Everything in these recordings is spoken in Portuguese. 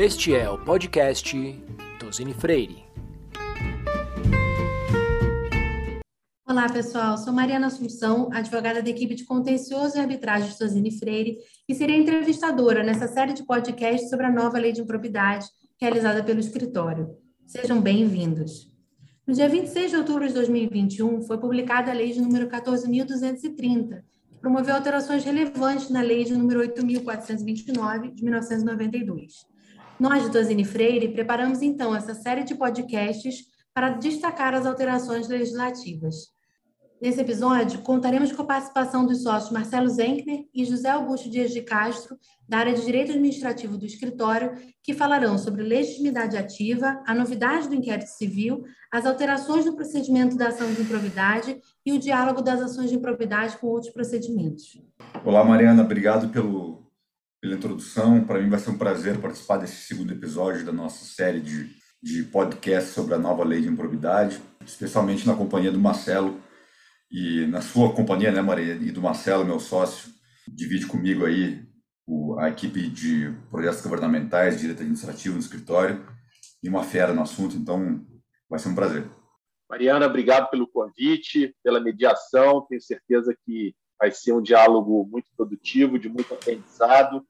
Este é o podcast Tosini Freire. Olá, pessoal. Sou Mariana Assunção, advogada da equipe de contencioso e arbitragem de Tosini Freire, e serei entrevistadora nessa série de podcasts sobre a nova lei de improbidade realizada pelo escritório. Sejam bem-vindos. No dia 26 de outubro de 2021, foi publicada a Lei de número 14.230, que promoveu alterações relevantes na Lei de número 8.429, de 1992. Nós, de Dozine Freire, preparamos então essa série de podcasts para destacar as alterações legislativas. Nesse episódio, contaremos com a participação dos sócios Marcelo Zenkner e José Augusto Dias de Castro, da área de Direito Administrativo do escritório, que falarão sobre legitimidade ativa, a novidade do inquérito civil, as alterações no procedimento da ação de improvidade e o diálogo das ações de improvidade com outros procedimentos. Olá, Mariana, obrigado pelo, pela introdução. Para mim vai ser um prazer participar desse segundo episódio da nossa série de, de podcast sobre a nova lei de improvidade, especialmente na companhia do Marcelo. E na sua companhia, né, Maria, e do Marcelo, meu sócio, divide comigo aí o, a equipe de projetos governamentais, direito administrativo no escritório, e uma fera no assunto, então vai ser um prazer. Mariana, obrigado pelo convite, pela mediação, tenho certeza que vai ser um diálogo muito produtivo, de muito aprendizado,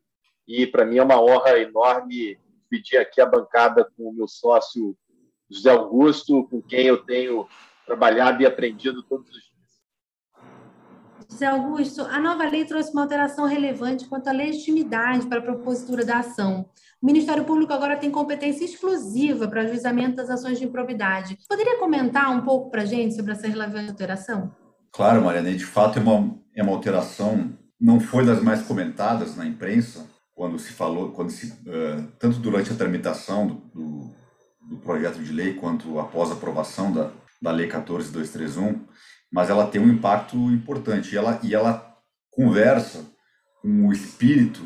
e para mim é uma honra enorme dividir aqui a bancada com o meu sócio José Augusto, com quem eu tenho trabalhado e aprendido todos os José Augusto, a nova lei trouxe uma alteração relevante quanto à legitimidade para a propositura da ação. O Ministério Público agora tem competência exclusiva para o ajuizamento das ações de improbidade. Poderia comentar um pouco para a gente sobre essa relevante alteração? Claro, Mariana, de fato é uma, é uma alteração, não foi das mais comentadas na imprensa, quando se falou, quando se, uh, tanto durante a tramitação do, do, do, projeto de lei, quanto após a aprovação da, da Lei 14231, mas ela tem um impacto importante. E ela, e ela conversa com o espírito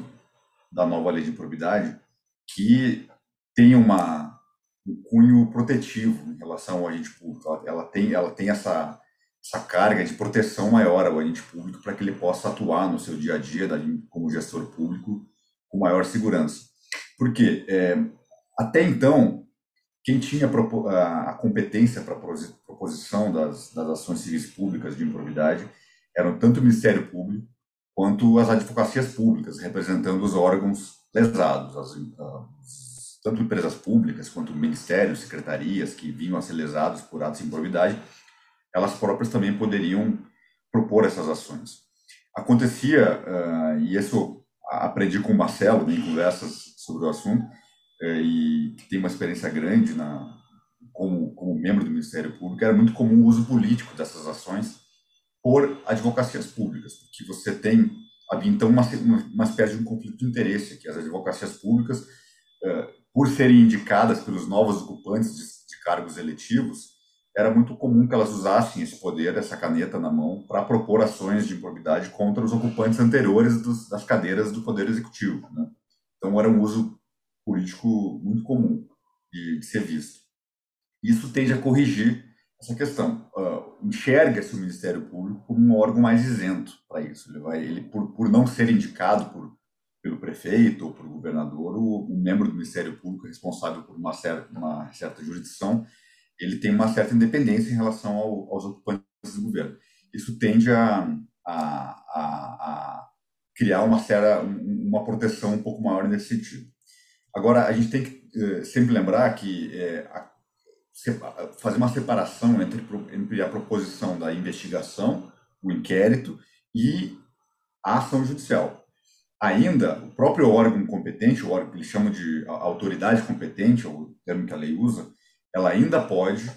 da nova lei de improbidade, que tem uma, um cunho protetivo em relação ao agente público. Ela, ela tem, ela tem essa, essa carga de proteção maior ao agente público para que ele possa atuar no seu dia a dia como gestor público com maior segurança. Porque é, até então quem tinha a competência para proposição das, das ações civis públicas de improbidade eram tanto o Ministério Público quanto as advocacias públicas, representando os órgãos lesados, as, as, tanto empresas públicas quanto ministérios, secretarias que vinham a ser lesados por atos de improbidade, elas próprias também poderiam propor essas ações. Acontecia, uh, e isso aprendi com o Marcelo em conversas sobre o assunto, é, e que tem uma experiência grande na, como, como membro do Ministério Público, era muito comum o uso político dessas ações por advocacias públicas, porque você tem havia então uma, uma espécie de um conflito de interesse, que as advocacias públicas, é, por serem indicadas pelos novos ocupantes de, de cargos eletivos, era muito comum que elas usassem esse poder, essa caneta na mão, para propor ações de improbidade contra os ocupantes anteriores dos, das cadeiras do Poder Executivo. Né? Então, era um uso político muito comum de, de ser visto. Isso tende a corrigir essa questão. Uh, Enxerga-se o Ministério Público como um órgão mais isento para isso. Ele, vai, ele por, por não ser indicado por, pelo prefeito ou pelo governador, o, o membro do Ministério Público responsável por uma certa, uma certa jurisdição, ele tem uma certa independência em relação ao, aos ocupantes do governo. Isso tende a, a, a, a criar uma, certa, uma proteção um pouco maior nesse sentido. Agora, a gente tem que uh, sempre lembrar que é, a, fazer uma separação entre, entre a proposição da investigação, o inquérito e a ação judicial. Ainda, o próprio órgão competente, o órgão que eles chamam de autoridade competente, ou o termo que a lei usa, ela ainda pode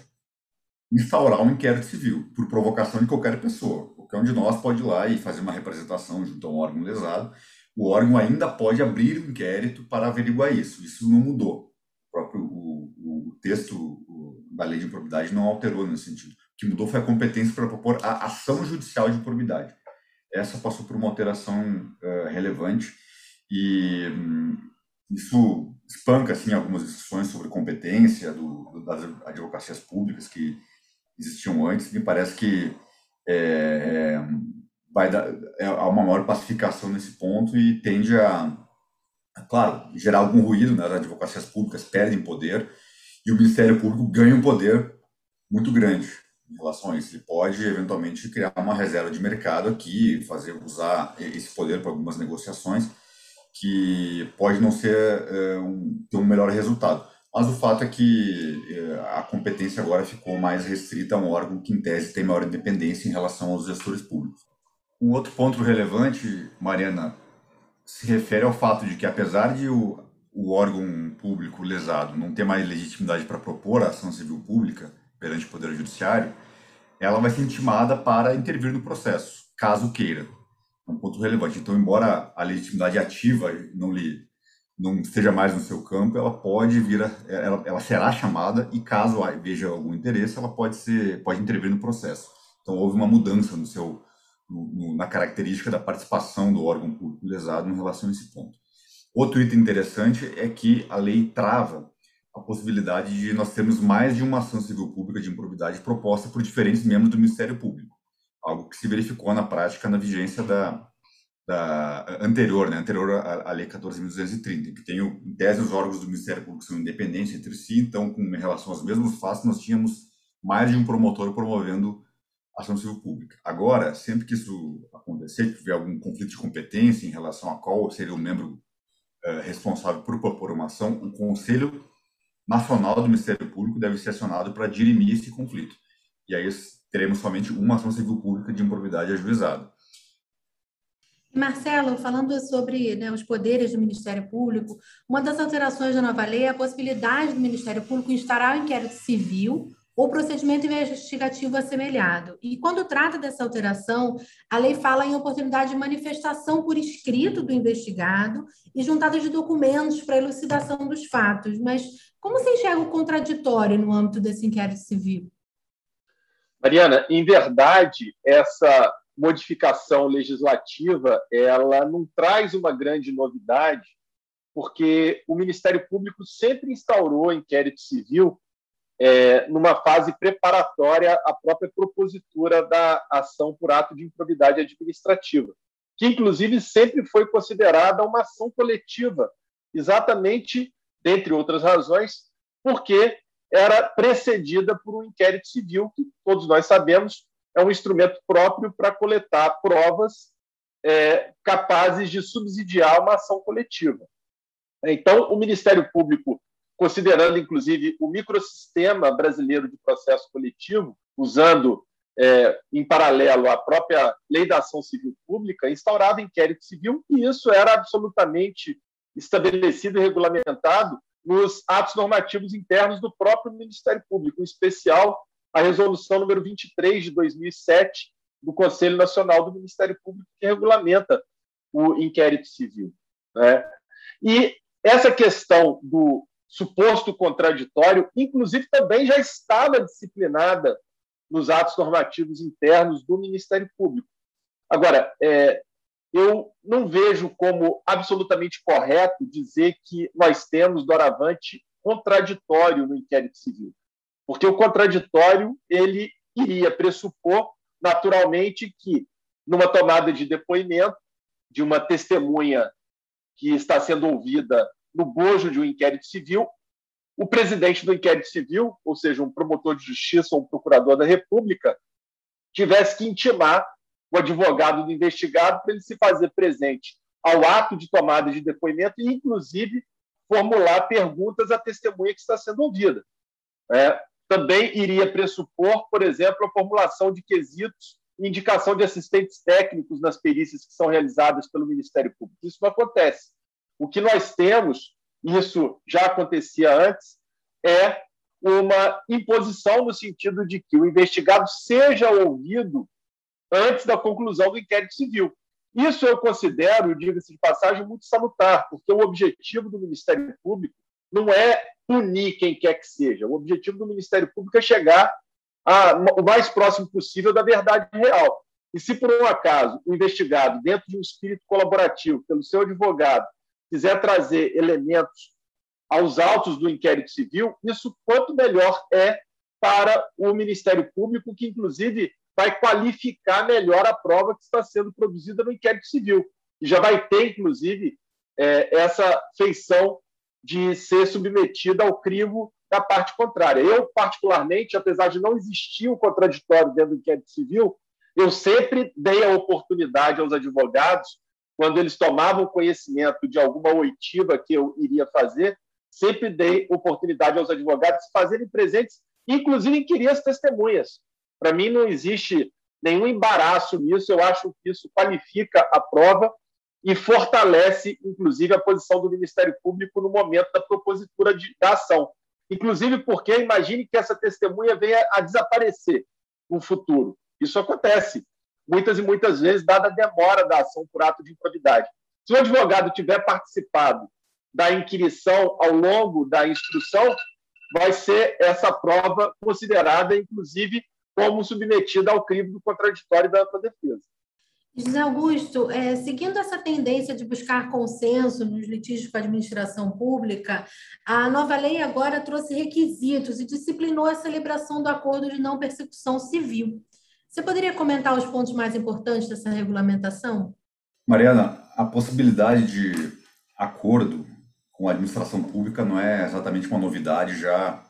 instaurar um inquérito civil por provocação de qualquer pessoa. Qualquer um de nós pode ir lá e fazer uma representação junto a um órgão lesado o órgão ainda pode abrir um inquérito para averiguar isso. Isso não mudou. O próprio o, o texto da lei de improbidade não alterou nesse sentido. O que mudou foi a competência para propor a ação judicial de improbidade. Essa passou por uma alteração uh, relevante e um, isso espanca assim algumas discussões sobre competência do, das advocacias públicas que existiam antes. Me parece que é, vai dar, é, há uma maior pacificação nesse ponto e tende a, claro, gerar algum ruído, né? as advocacias públicas perdem poder e o Ministério Público ganha um poder muito grande em relação a isso. Ele pode, eventualmente, criar uma reserva de mercado aqui, fazer usar esse poder para algumas negociações que pode não ser é, um, ter um melhor resultado. Mas o fato é que é, a competência agora ficou mais restrita a um órgão que, em tese, tem maior independência em relação aos gestores públicos. Um outro ponto relevante, Mariana, se refere ao fato de que, apesar de o, o órgão público lesado não ter mais legitimidade para propor a ação civil pública perante o Poder Judiciário, ela vai ser intimada para intervir no processo, caso queira. É um ponto relevante. Então, embora a legitimidade ativa não lhe não esteja mais no seu campo, ela pode vir, a, ela, ela será chamada e caso veja algum interesse, ela pode ser, pode intervir no processo. Então, houve uma mudança no seu no, no, na característica da participação do órgão público lesado em relação a esse ponto. Outro item interessante é que a lei trava a possibilidade de nós termos mais de uma ação civil pública de improbidade proposta por diferentes membros do Ministério Público, algo que se verificou na prática na vigência da, da anterior, né, anterior à, à Lei 14.230, que tem, em tese, os órgãos do Ministério Público são independentes entre si, então, com relação aos mesmos fatos, nós tínhamos mais de um promotor promovendo ação civil pública. Agora, sempre que isso acontecer, que tiver algum conflito de competência em relação a qual seria o membro eh, responsável por propor uma ação, o Conselho Nacional do Ministério Público deve ser acionado para dirimir esse conflito. E aí teremos somente uma ação civil pública de improbidade ajuizada. Marcelo, falando sobre né, os poderes do Ministério Público, uma das alterações da nova lei é a possibilidade do Ministério Público instaurar um inquérito civil ou procedimento investigativo assemelhado. E quando trata dessa alteração, a lei fala em oportunidade de manifestação por escrito do investigado e juntada de documentos para elucidação dos fatos. Mas como se enxerga o contraditório no âmbito desse inquérito civil? Mariana, em verdade, essa modificação legislativa ela não traz uma grande novidade, porque o Ministério Público sempre instaurou inquérito civil é, numa fase preparatória à própria propositura da ação por ato de improbidade administrativa, que inclusive sempre foi considerada uma ação coletiva, exatamente, dentre outras razões, porque era precedida por um inquérito civil, que todos nós sabemos é um instrumento próprio para coletar provas é, capazes de subsidiar uma ação coletiva. Então, o Ministério Público considerando inclusive o microsistema brasileiro de processo coletivo, usando é, em paralelo a própria lei da ação civil pública, instaurava inquérito civil, e isso era absolutamente estabelecido e regulamentado nos atos normativos internos do próprio Ministério Público, em especial a resolução número 23 de 2007 do Conselho Nacional do Ministério Público, que regulamenta o inquérito civil. Né? E essa questão do suposto contraditório, inclusive também já estava disciplinada nos atos normativos internos do Ministério Público. Agora, é, eu não vejo como absolutamente correto dizer que nós temos, doravante, contraditório no inquérito civil, porque o contraditório ele iria pressupor, naturalmente, que numa tomada de depoimento de uma testemunha que está sendo ouvida no bojo de um inquérito civil, o presidente do inquérito civil, ou seja, um promotor de justiça ou um procurador da República, tivesse que intimar o advogado do investigado para ele se fazer presente ao ato de tomada de depoimento e, inclusive, formular perguntas à testemunha que está sendo ouvida. É, também iria pressupor, por exemplo, a formulação de quesitos e indicação de assistentes técnicos nas perícias que são realizadas pelo Ministério Público. Isso não acontece. O que nós temos, isso já acontecia antes, é uma imposição no sentido de que o investigado seja ouvido antes da conclusão do inquérito civil. Isso eu considero, diga-se de passagem, muito salutar, porque o objetivo do Ministério Público não é punir quem quer que seja. O objetivo do Ministério Público é chegar a, o mais próximo possível da verdade real. E se, por um acaso, o investigado, dentro de um espírito colaborativo, pelo seu advogado, quiser trazer elementos aos autos do inquérito civil, isso quanto melhor é para o Ministério Público, que inclusive vai qualificar melhor a prova que está sendo produzida no inquérito civil. E já vai ter, inclusive, é, essa feição de ser submetida ao crivo da parte contrária. Eu, particularmente, apesar de não existir um contraditório dentro do inquérito civil, eu sempre dei a oportunidade aos advogados, quando eles tomavam conhecimento de alguma oitiva que eu iria fazer, sempre dei oportunidade aos advogados fazerem presentes, inclusive inquirir as testemunhas. Para mim, não existe nenhum embaraço nisso, eu acho que isso qualifica a prova e fortalece, inclusive, a posição do Ministério Público no momento da propositura de, da ação. Inclusive porque imagine que essa testemunha venha a desaparecer no futuro. Isso acontece muitas e muitas vezes, dada a demora da ação por ato de improbidade. Se o advogado tiver participado da inquirição ao longo da instrução, vai ser essa prova considerada, inclusive, como submetida ao crime do contraditório da ampla defesa. José Augusto, é, seguindo essa tendência de buscar consenso nos litígios com a administração pública, a nova lei agora trouxe requisitos e disciplinou a celebração do acordo de não persecução civil. Você poderia comentar os pontos mais importantes dessa regulamentação? Mariana, a possibilidade de acordo com a administração pública não é exatamente uma novidade já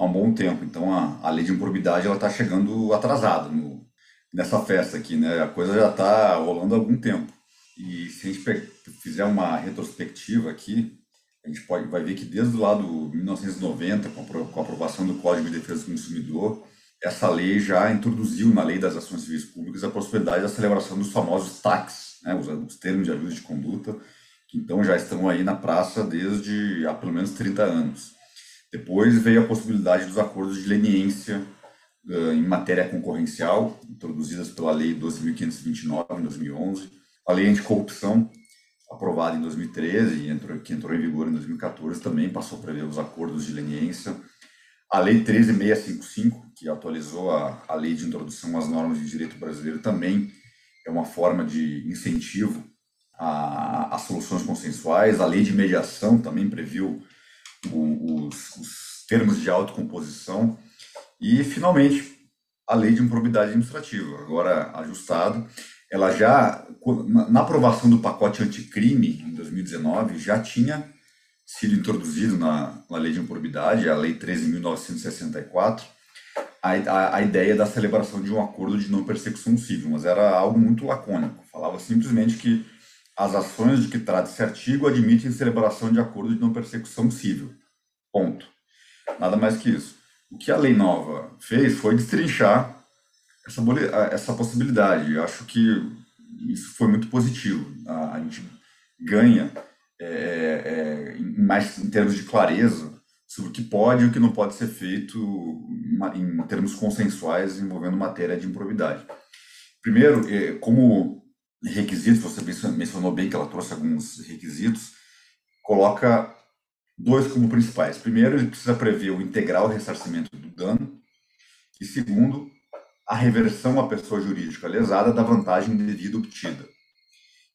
há um bom tempo. Então, a, a lei de improbidade está chegando atrasada no, nessa festa aqui, né? A coisa já está rolando há algum tempo. E se a gente fizer uma retrospectiva aqui, a gente pode, vai ver que desde lá do 1990, com a aprovação do Código de Defesa do Consumidor, essa lei já introduziu na lei das ações civis públicas a possibilidade da celebração dos famosos TACs, né, os, os termos de ajuda de conduta, que então já estão aí na praça desde há pelo menos 30 anos. Depois veio a possibilidade dos acordos de leniência uh, em matéria concorrencial, introduzidas pela Lei 12.529, em 2011, a Lei Anticorrupção, aprovada em 2013, entrou, que entrou em vigor em 2014, também passou a prever os acordos de leniência. A Lei 13.655, que atualizou a, a Lei de Introdução às Normas de Direito Brasileiro, também é uma forma de incentivo a soluções consensuais. A Lei de Mediação também previu os, os termos de autocomposição e, finalmente, a lei de improbidade administrativa, agora ajustada, ela já, na aprovação do pacote anticrime, em 2019, já tinha sido introduzido na, na lei de improbidade, a lei 13.964, a, a, a, ideia da celebração de um acordo de não persecução civil, mas era algo muito lacônico. Falava simplesmente que as ações de que trata esse artigo admitem celebração de acordo de não persecução civil. Ponto. Nada mais que isso. O que a lei nova fez foi destrinchar essa, essa possibilidade. Eu acho que isso foi muito positivo. A, a gente ganha é, é, mais em termos de clareza sobre o que pode e o que não pode ser feito em, em termos consensuais envolvendo matéria de improbidade. Primeiro, é, como requisitos, você mencionou bem que ela trouxe alguns requisitos, coloca dois como principais. Primeiro, ele precisa prever o integral ressarcimento do dano, e segundo, a reversão à pessoa jurídica lesada da vantagem devida obtida.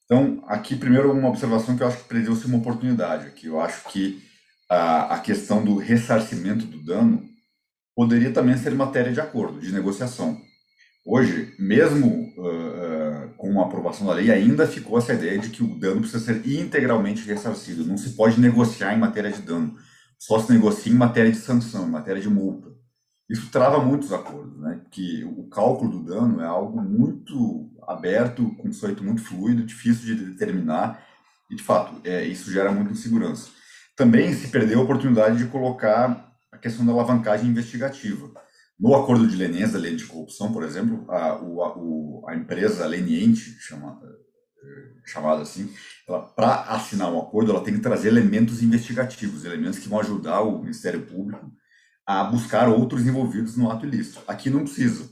Então, aqui, primeiro, uma observação que eu acho que preveu-se uma oportunidade, que eu acho que a, a questão do ressarcimento do dano poderia também ser matéria de acordo, de negociação. Hoje, mesmo uh, com a aprovação da lei, ainda ficou essa ideia de que o dano precisa ser integralmente ressarcido. Não se pode negociar em matéria de dano. Só se negocia em matéria de sanção, em matéria de multa. Isso trava muitos acordos, né? Que o cálculo do dano é algo muito aberto, conceito muito fluido, difícil de determinar e, de fato, é, isso gera muita insegurança. Também se perdeu a oportunidade de colocar a questão da alavancagem investigativa no acordo de leniência lei de corrupção, por exemplo, a, o, a empresa leniente, chamada, eh, chamada assim, para assinar um acordo, ela tem que trazer elementos investigativos, elementos que vão ajudar o Ministério Público a buscar outros envolvidos no ato ilícito. Aqui não precisa.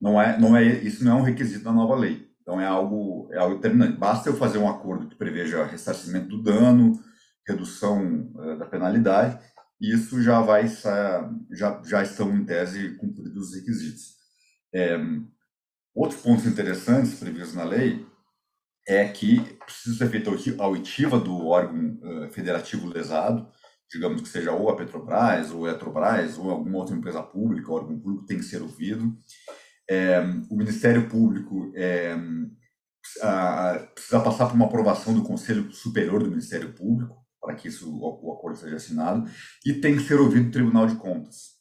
Não é, não é, isso não é um requisito da nova lei. Então é algo, é algo determinante. Basta eu fazer um acordo que preveja ressarcimento do dano, redução uh, da penalidade, isso já vai já, já estão em tese cumpridos os requisitos. É, outros pontos interessantes previstos na lei é que precisa ser feita a oitiva do órgão uh, federativo lesado, digamos que seja ou a Petrobras, ou a Eletrobras, ou alguma outra empresa pública, órgão público tem que ser ouvido. É, o Ministério Público é, precisa passar por uma aprovação do Conselho Superior do Ministério Público para que isso, o acordo seja assinado e tem que ser ouvido o Tribunal de Contas.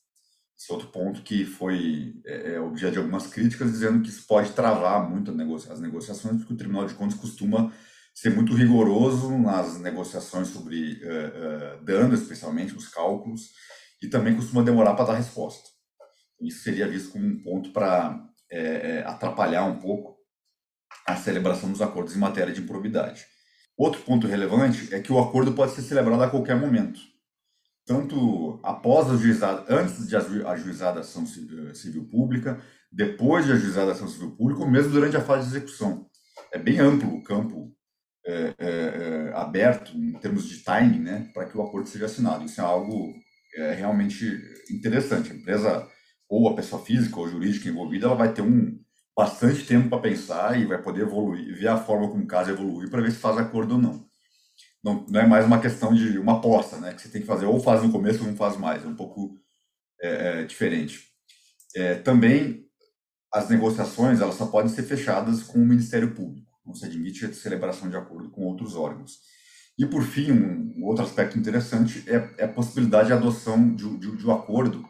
Esse é outro ponto que foi é, é, objeto de algumas críticas, dizendo que isso pode travar muito as negociações, porque o Tribunal de Contas costuma ser muito rigoroso nas negociações sobre uh, uh, danos, especialmente os cálculos, e também costuma demorar para dar resposta. Isso seria visto como um ponto para é, atrapalhar um pouco a celebração dos acordos em matéria de improbidade. Outro ponto relevante é que o acordo pode ser celebrado a qualquer momento, tanto após a juizada, antes de ajuizar a ação civil pública, depois de ajuizar a ação civil pública, ou mesmo durante a fase de execução. É bem amplo o campo é, é, aberto em termos de timing, né, para que o acordo seja assinado. Isso é algo é, realmente interessante. A empresa ou a pessoa física ou jurídica envolvida, ela vai ter um bastante tempo para pensar e vai poder evoluir, ver a forma como o caso evolui para ver se faz acordo ou não. não. Não é mais uma questão de uma aposta, né, que você tem que fazer ou faz no começo ou não faz mais. É um pouco é, é, diferente. É, também as negociações elas só podem ser fechadas com o Ministério Público. Não se admite a celebração de acordo com outros órgãos. E, por fim, um, um outro aspecto interessante é, é, a possibilidade de adoção de, de, de um acordo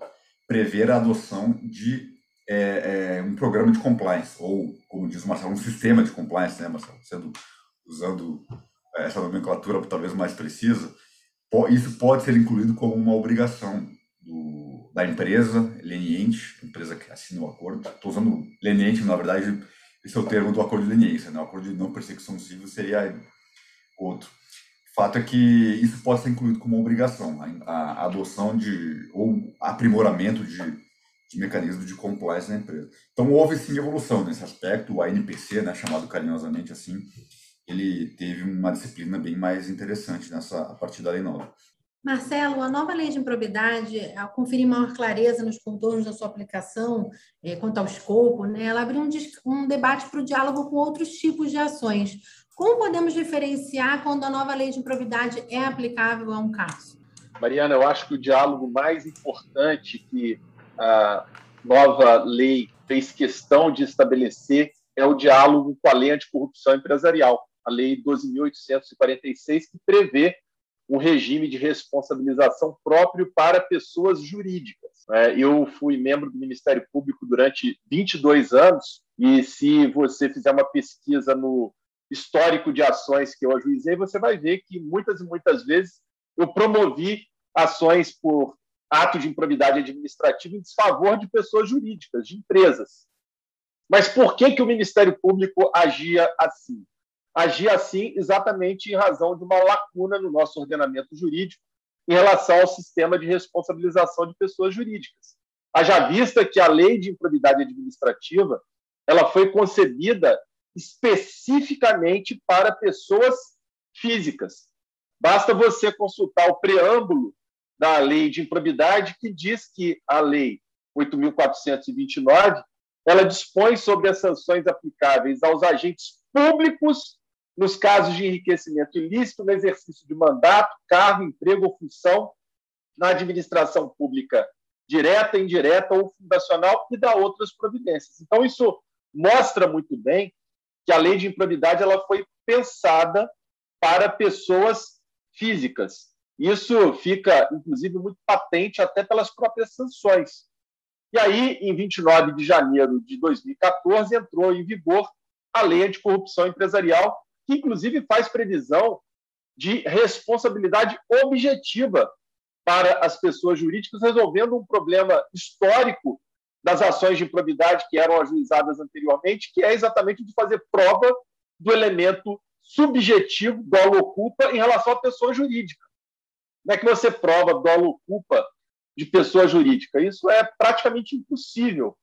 prever a adoção de é, é, um programa de compliance, ou, como diz o Marcelo, um sistema de compliance, né, Marcelo? Sendo, usando é, essa nomenclatura talvez mais precisa, isso pode ser incluído como uma obrigação do, da empresa leniente, empresa que assina o acordo. Estou usando leniente, na verdade, esse é o termo do acordo de leniência, né? O acordo de não persecução civil seria outro. O fato é que isso pode ser incluído como obrigação, a adoção de, ou aprimoramento de, de mecanismos de compliance na empresa. Então, houve sim evolução nesse aspecto, o ANPC, né, chamado carinhosamente assim, ele teve uma disciplina bem mais interessante nessa, a partir da lei nova. Marcelo, a nova lei de improbidade, ao conferir maior clareza nos contornos da sua aplicação, eh, quanto ao escopo, né, ela abriu um, um debate para o diálogo com outros tipos de ações. Como podemos diferenciar quando a nova lei de improbidade é aplicável a um caso? Mariana, eu acho que o diálogo mais importante que a nova lei fez questão de estabelecer é o diálogo com a lei anticorrupção empresarial, a Lei 12.846, que prevê um regime de responsabilização próprio para pessoas jurídicas. É, eu fui membro do Ministério Público durante 22 anos e se você fizer uma pesquisa no histórico de ações que eu ajuizei, você vai ver que muitas e muitas vezes eu promovi ações por ato de improbidade administrativa em desfavor de pessoas jurídicas, de empresas. Mas por que, que o Ministério Público agia assim? agir assim exatamente em razão de uma lacuna no nosso ordenamento jurídico em relação ao sistema de responsabilização de pessoas jurídicas. Haja vista que a lei de improbidade administrativa ela foi concebida especificamente para pessoas físicas. Basta você consultar o preâmbulo da lei de improbidade que diz que a lei 8.429 ela dispõe sobre as sanções aplicáveis aos agentes públicos nos casos de enriquecimento ilícito no exercício de mandato, cargo, emprego ou função na administração pública direta, indireta ou fundacional e da outras providências. Então, isso mostra muito bem que a lei de improbidade ela foi pensada para pessoas físicas. Isso fica, inclusive, muito patente até pelas próprias sanções. E aí, em 29 de janeiro de 2014, entrou em vigor a Lei Anticorrupção Empresarial, que inclusive faz previsão de responsabilidade objetiva para as pessoas jurídicas, resolvendo um problema histórico das ações de improbidade que eram ajuizadas anteriormente, que é exatamente de fazer prova do elemento subjetivo dolo culpa em relação à pessoa jurídica. Como é que você prova dolo culpa de pessoa jurídica? Isso é praticamente impossível.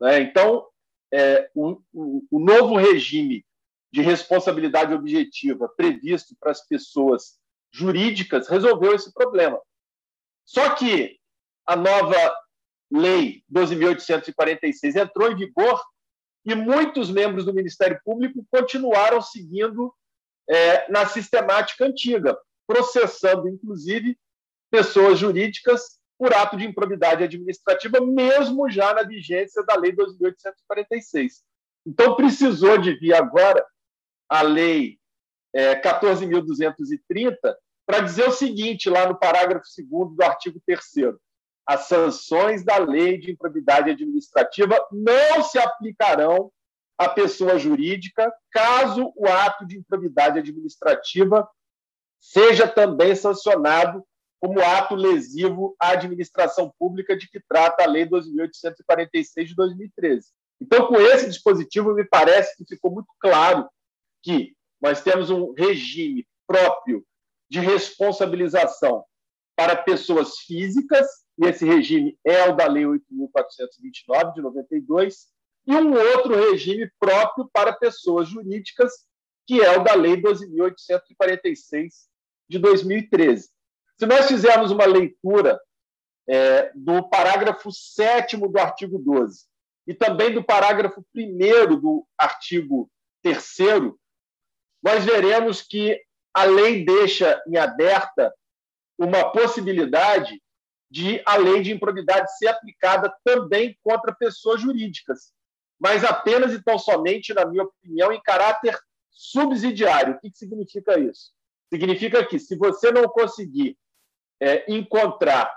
Né? Então, é, o, o, o novo regime de responsabilidade objetiva previsto para as pessoas jurídicas resolveu esse problema. Só que a nova lei 12.846 entrou em vigor e muitos membros do Ministério Público continuaram seguindo é, na sistemática antiga, processando, inclusive, pessoas jurídicas por ato de improbidade administrativa, mesmo já na vigência da Lei 2.846. Então, precisou de vir agora a Lei é, 14.230 para dizer o seguinte, lá no parágrafo 2 do artigo 3 as sanções da lei de improbidade administrativa não se aplicarão à pessoa jurídica caso o ato de improbidade administrativa seja também sancionado como ato lesivo à administração pública de que trata a Lei 2.846 de 2013. Então, com esse dispositivo, me parece que ficou muito claro que nós temos um regime próprio de responsabilização para pessoas físicas, e esse regime é o da Lei 8.429, de 92, e um outro regime próprio para pessoas jurídicas, que é o da Lei 12.846, de 2013. Se nós fizermos uma leitura é, do parágrafo 7 do artigo 12 e também do parágrafo 1 do artigo 3, nós veremos que a lei deixa em aberta uma possibilidade de a lei de improbidade ser aplicada também contra pessoas jurídicas, mas apenas e tão somente, na minha opinião, em caráter subsidiário. O que significa isso? Significa que, se você não conseguir é, encontrar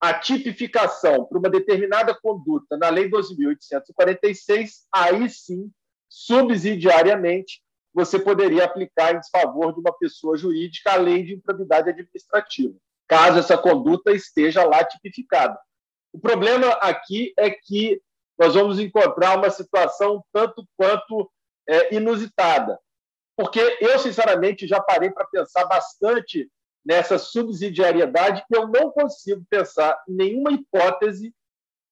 a tipificação para uma determinada conduta na Lei 12.846, aí sim, subsidiariamente, você poderia aplicar em desfavor de uma pessoa jurídica a lei de improbidade administrativa, caso essa conduta esteja lá tipificada. O problema aqui é que nós vamos encontrar uma situação tanto quanto é, inusitada, porque eu, sinceramente, já parei para pensar bastante nessa subsidiariedade e eu não consigo pensar nenhuma hipótese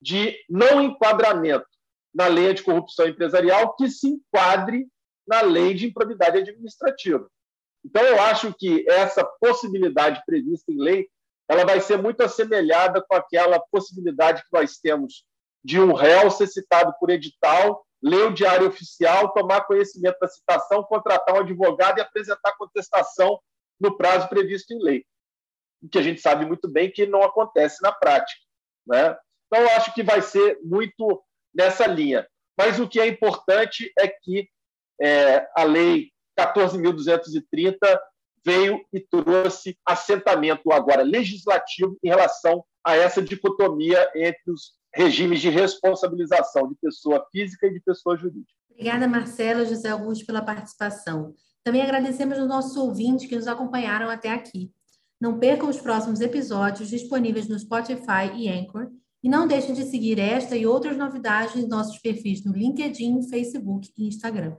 de não enquadramento na lei de corrupção empresarial que se enquadre na lei de improbidade administrativa. Então, eu acho que essa possibilidade prevista em lei ela vai ser muito assemelhada com aquela possibilidade que nós temos de um réu ser citado por edital, ler o diário oficial, tomar conhecimento da citação, contratar um advogado e apresentar contestação no prazo previsto em lei. O que a gente sabe muito bem que não acontece na prática. Né? Então, eu acho que vai ser muito nessa linha. Mas o que é importante é que é, a Lei 14.230 veio e trouxe assentamento agora legislativo em relação a essa dicotomia entre os regimes de responsabilização de pessoa física e de pessoa jurídica. Obrigada, Marcela José Augusto, pela participação. Também agradecemos aos nossos ouvintes que nos acompanharam até aqui. Não percam os próximos episódios disponíveis no Spotify e Anchor e não deixem de seguir esta e outras novidades em nossos perfis no LinkedIn, Facebook e Instagram.